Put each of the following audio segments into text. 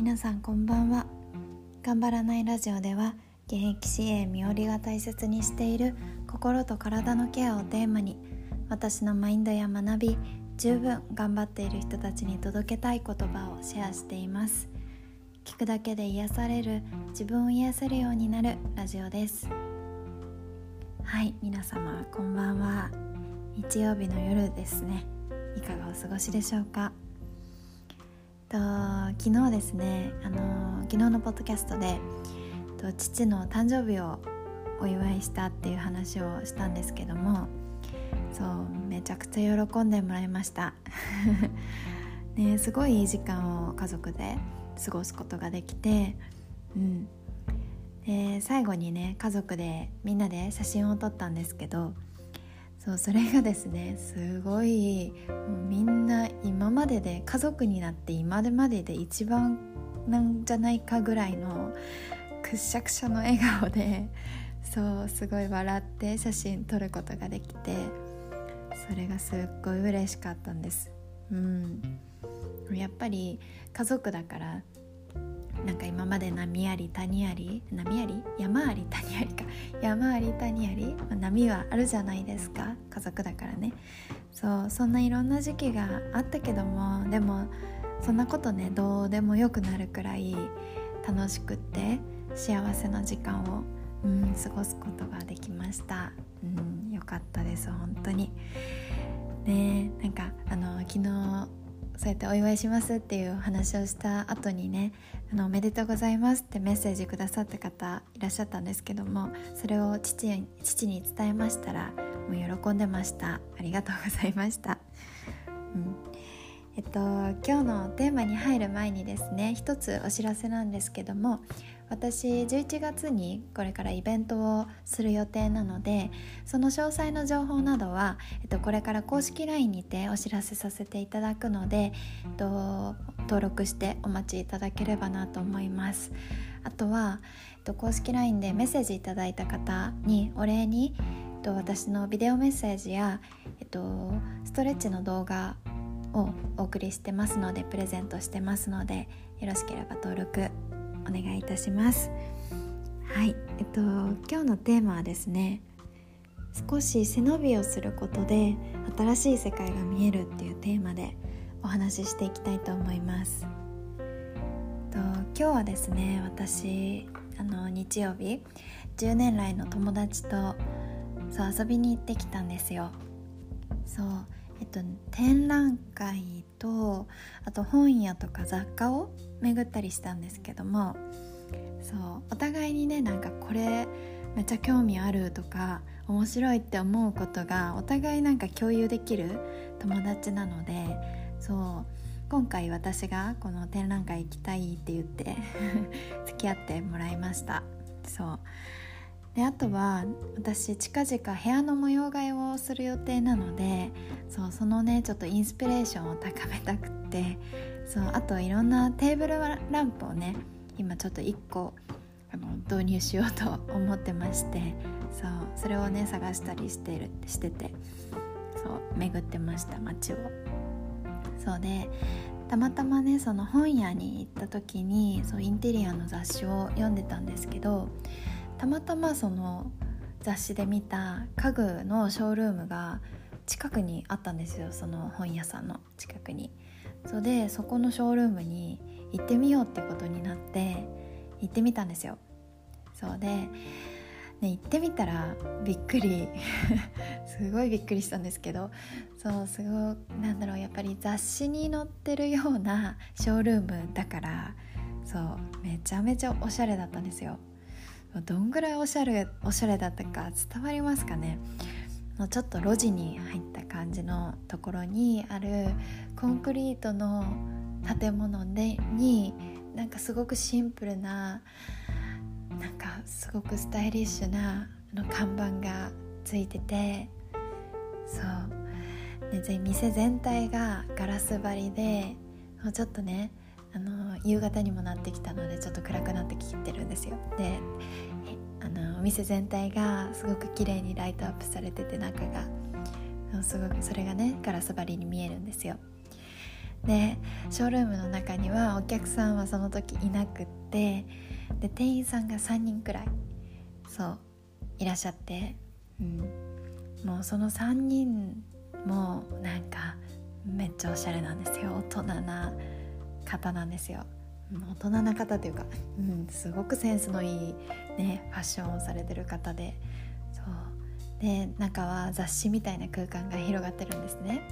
皆さんこんばんは。頑張らないラジオでは現役支援身寄りが大切にしている心と体のケアをテーマに私のマインドや学び十分頑張っている人たちに届けたい言葉をシェアしています。聞くだけで癒される自分を癒せるようになるラジオです。はい皆様こんばんは。日曜日の夜ですね。いかがお過ごしでしょうか？と昨日ですねあの昨日のポッドキャストでと父の誕生日をお祝いしたっていう話をしたんですけどもそうめちゃくちゃ喜んでもらいました。ねすごいいい時間を家族で過ごすことができてうん。で最後にね家族でみんなで写真を撮ったんですけどそうそれがですねすごいもうみんな今までで家族になって今までで一番なんじゃないかぐらいのくっしゃくしゃの笑顔でそうすごい笑って写真撮ることができてそれがすっごい嬉しかったんです。うん。やっぱり家族だからなんか今まで波あり谷あり波あり？山あり？谷ありか。山あり谷あり、まあ、波はあるじゃないですか。家族だからね。そうそんないろんな時期があったけどもでもそんなことねどうでもよくなるくらい楽しくって幸せな時間を、うん、過ごすことができました、うん、よかったです本当に。ねなんかあの昨日そうやってお祝いしますっていう話をした後にねあのおめでとうございますってメッセージくださった方いらっしゃったんですけどもそれを父父に伝えましたらもう喜んでました。ありがとうございました、うん。えっと、今日のテーマに入る前にですね一つお知らせなんですけども私11月にこれからイベントをする予定なのでその詳細の情報などは、えっと、これから公式 LINE にてお知らせさせていただくので、えっと、登録してお待ちいただければなと思います。あとは、えっと、公式 LINE でメッセージいただいた方にお礼に、えっと、私のビデオメッセージや、えっと、ストレッチの動画をお送りしてますのでプレゼントしてますのでよろしければ登録お願いいたします。はい。えっと今日のテーマはですね少し背伸びをすることで新しい世界が見えるっていうテーマでお話ししていきたいと思います。と今日はですね私あの日曜日10年来の友達とそう遊びに行ってきたんですよ。そう。えっと展覧会とあと本屋とか雑貨を巡ったりしたんですけどもそうお互いにねなんかこれめっちゃ興味あるとか面白いって思うことがお互いなんか共有できる友達なのでそう今回私がこの展覧会行きたいって言って 付き合ってもらいました。そう。であとは私近々部屋の模様替えをする予定なのでそうそのねちょっとインスピレーションを高めたくってそうあといろんなテーブルランプをね今ちょっと1個あの導入しようと思ってましてそうそれをね探したりしてるしててそう巡ってました街を。そうでたまたまねその本屋に行った時にそうインテリアの雑誌を読んでたんですけどたまたまその雑誌で見た家具のショールームが近くにあったんですよその本屋さんの近くに。そでそこのショールームに行ってみようってことになって行ってみたんですよ。そうで、ね、行ってみたらびっくり すごいびっくりしたんですけどそうすごいなんだろうやっぱり雑誌に載ってるようなショールームだからそうめちゃめちゃおしゃれだったんですよ。どんぐらいおしゃれおしゃれだったか伝わりますかね？ちょっと路地に入った感じのところにあるコンクリートの建物でになんかすごくシンプルななんかすごくスタイリッシュなの看板がついててそう。で店全体がガラス張りでちょっとねあの夕方にもなってきたのでちょっと暗くなってきてるんですよ。であのお店全体がすごく綺麗にライトアップされてて中が。すごくそれがねガラス張りに見えるんですよ。でショールームの中にはお客さんはその時いなくってで店員さんが3人くらいそういらっしゃって、うん、もうその3人もなんかめっちゃおしゃれなんですよ。大人な方なんですよ。大人な方というか、うん、すごくセンスのいい、ね、ファッションをされてる方で。そう。で中は雑誌みたいな空間が広がってるんですね。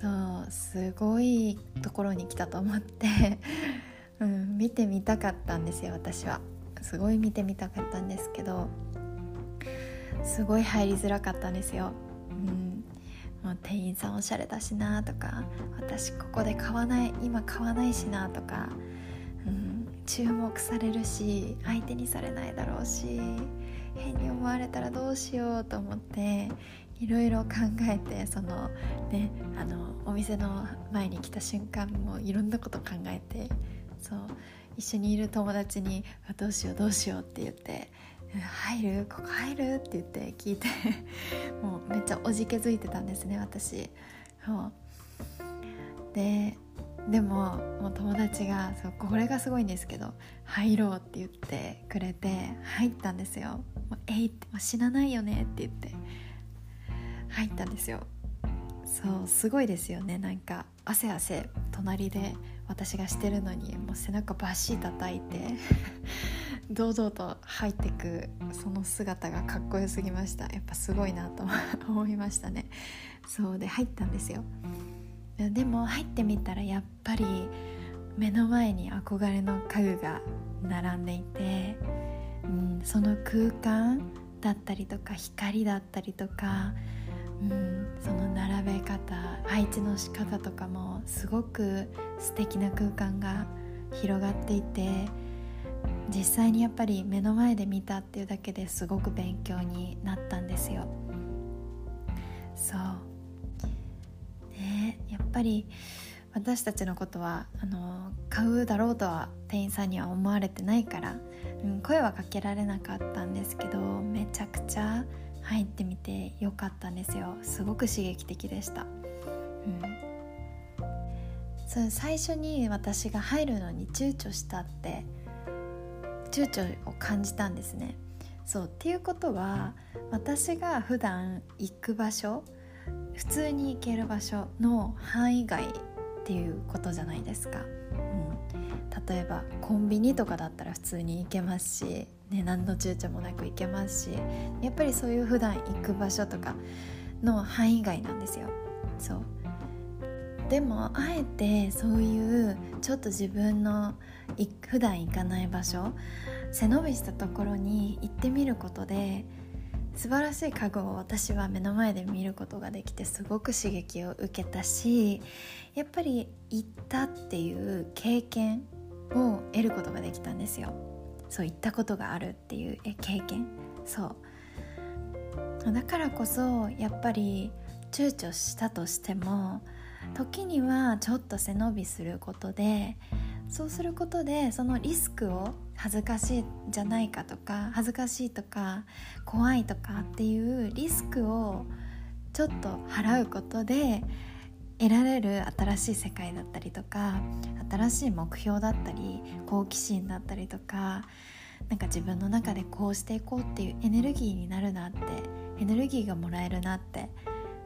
そうすごいところに来たと思って、うん、見てみたかったんですよ私は。すごい見てみたかったんですけどすごい入りづらかったんですよ、うん、もう店員さんおしゃれだしなとか私ここで買わない今買わないしなとか、うん、注目されるし相手にされないだろうし変に思われたらどうしようと思っていろいろ考えてそのねあのお店の前に来た瞬間もいろんなこと考えてそう一緒にいる友達に「どうしようどうしよう」って言って「入る？ここ入る?」って言って聞いて もうめっちゃおじけづいてたんですね私。そう。ででももう友達がそうこれがすごいんですけど「入ろう」って言ってくれて入ったんですよ「もうえいってもう死なないよね」って言って入ったんですよ。そうすごいですよね。なんか汗汗隣で私がしてるのにもう背中バシッ叩いて。堂々と入ってくその姿がかっこよすぎました。やっぱすごいなと思いましたね。そうで入ったんですよ。でも入ってみたらやっぱり目の前に憧れの家具が並んでいて、うん、その空間だったりとか光だったりとかうん、その並べ方配置の仕方とかもすごく素敵な空間が広がっていて実際にやっぱり目の前で見たっていうだけですごく勉強になったんですよ。そう。ねやっぱり私たちのことはあの買うだろうとは店員さんには思われてないから、うん、声はかけられなかったんですけどめちゃくちゃ入ってみてよかったんですよ。すごく刺激的でした、うん、そう最初に私が入るのに躊躇したって躊躇を感じたんですね。そうっていうことは私が普段行く場所普通に行ける場所の範囲外っていうことじゃないですか、うん、例えばコンビニとかだったら普通に行けますしね、何の躊躇もなく行けますしやっぱりそういう普段行く場所とかの範囲外なんですよ。そう。でもあえてそういうちょっと自分の普段行かない場所背伸びしたところに行ってみることで素晴らしい家具を私は目の前で見ることができてすごく刺激を受けたしやっぱり行ったっていう経験を得ることができたんですよ。そういったことがあるっていう経験。そう。だからこそやっぱり躊躇したとしても時にはちょっと背伸びすることでそうすることでそのリスクを恥ずかしいじゃないかとか恥ずかしいとか怖いとかっていうリスクをちょっと払うことで得られる新しい世界だったりとか新しい目標だったり好奇心だったりとかなんか自分の中でこうしていこうっていうエネルギーになるなってエネルギーがもらえるなって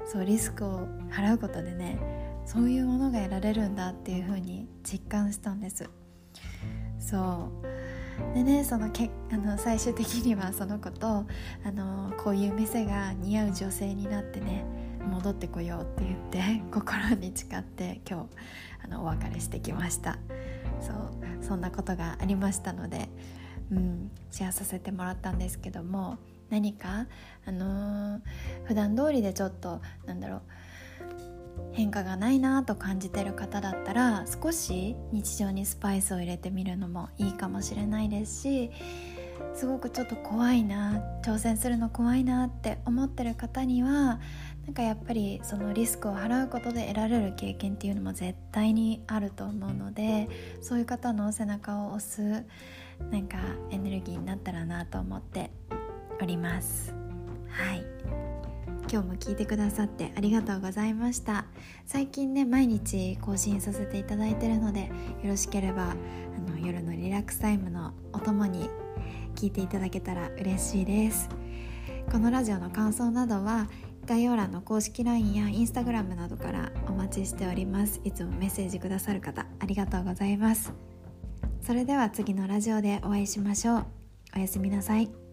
そうリスクを払うことでねそういうものが得られるんだっていう風に実感したんです。そう。でねそのけあの最終的にはその子とあのこういう店が似合う女性になってね戻ってこようって言って 心に誓って今日あのお別れしてきました。そう。そんなことがありましたので、うん、シェアさせてもらったんですけども何か、あのー、普段通りでちょっとなんだろう変化がないなと感じてる方だったら少し日常にスパイスを入れてみるのもいいかもしれないですしすごくちょっと怖いな挑戦するの怖いなって思ってる方にはなんかやっぱりそのリスクを払うことで得られる経験っていうのも絶対にあると思うのでそういう方の背中を押すなんかエネルギーになったらなと思っております。はい。今日も聞いてくださってありがとうございました。最近ね毎日更新させていただいてるのでよろしければあの夜のリラックスタイムのお供に聞いていただけたら嬉しいです。このラジオの感想などは概要欄の公式 LINE や Instagram などからお待ちしております。いつもメッセージくださる方ありがとうございます。それでは次のラジオでお会いしましょう。おやすみなさい。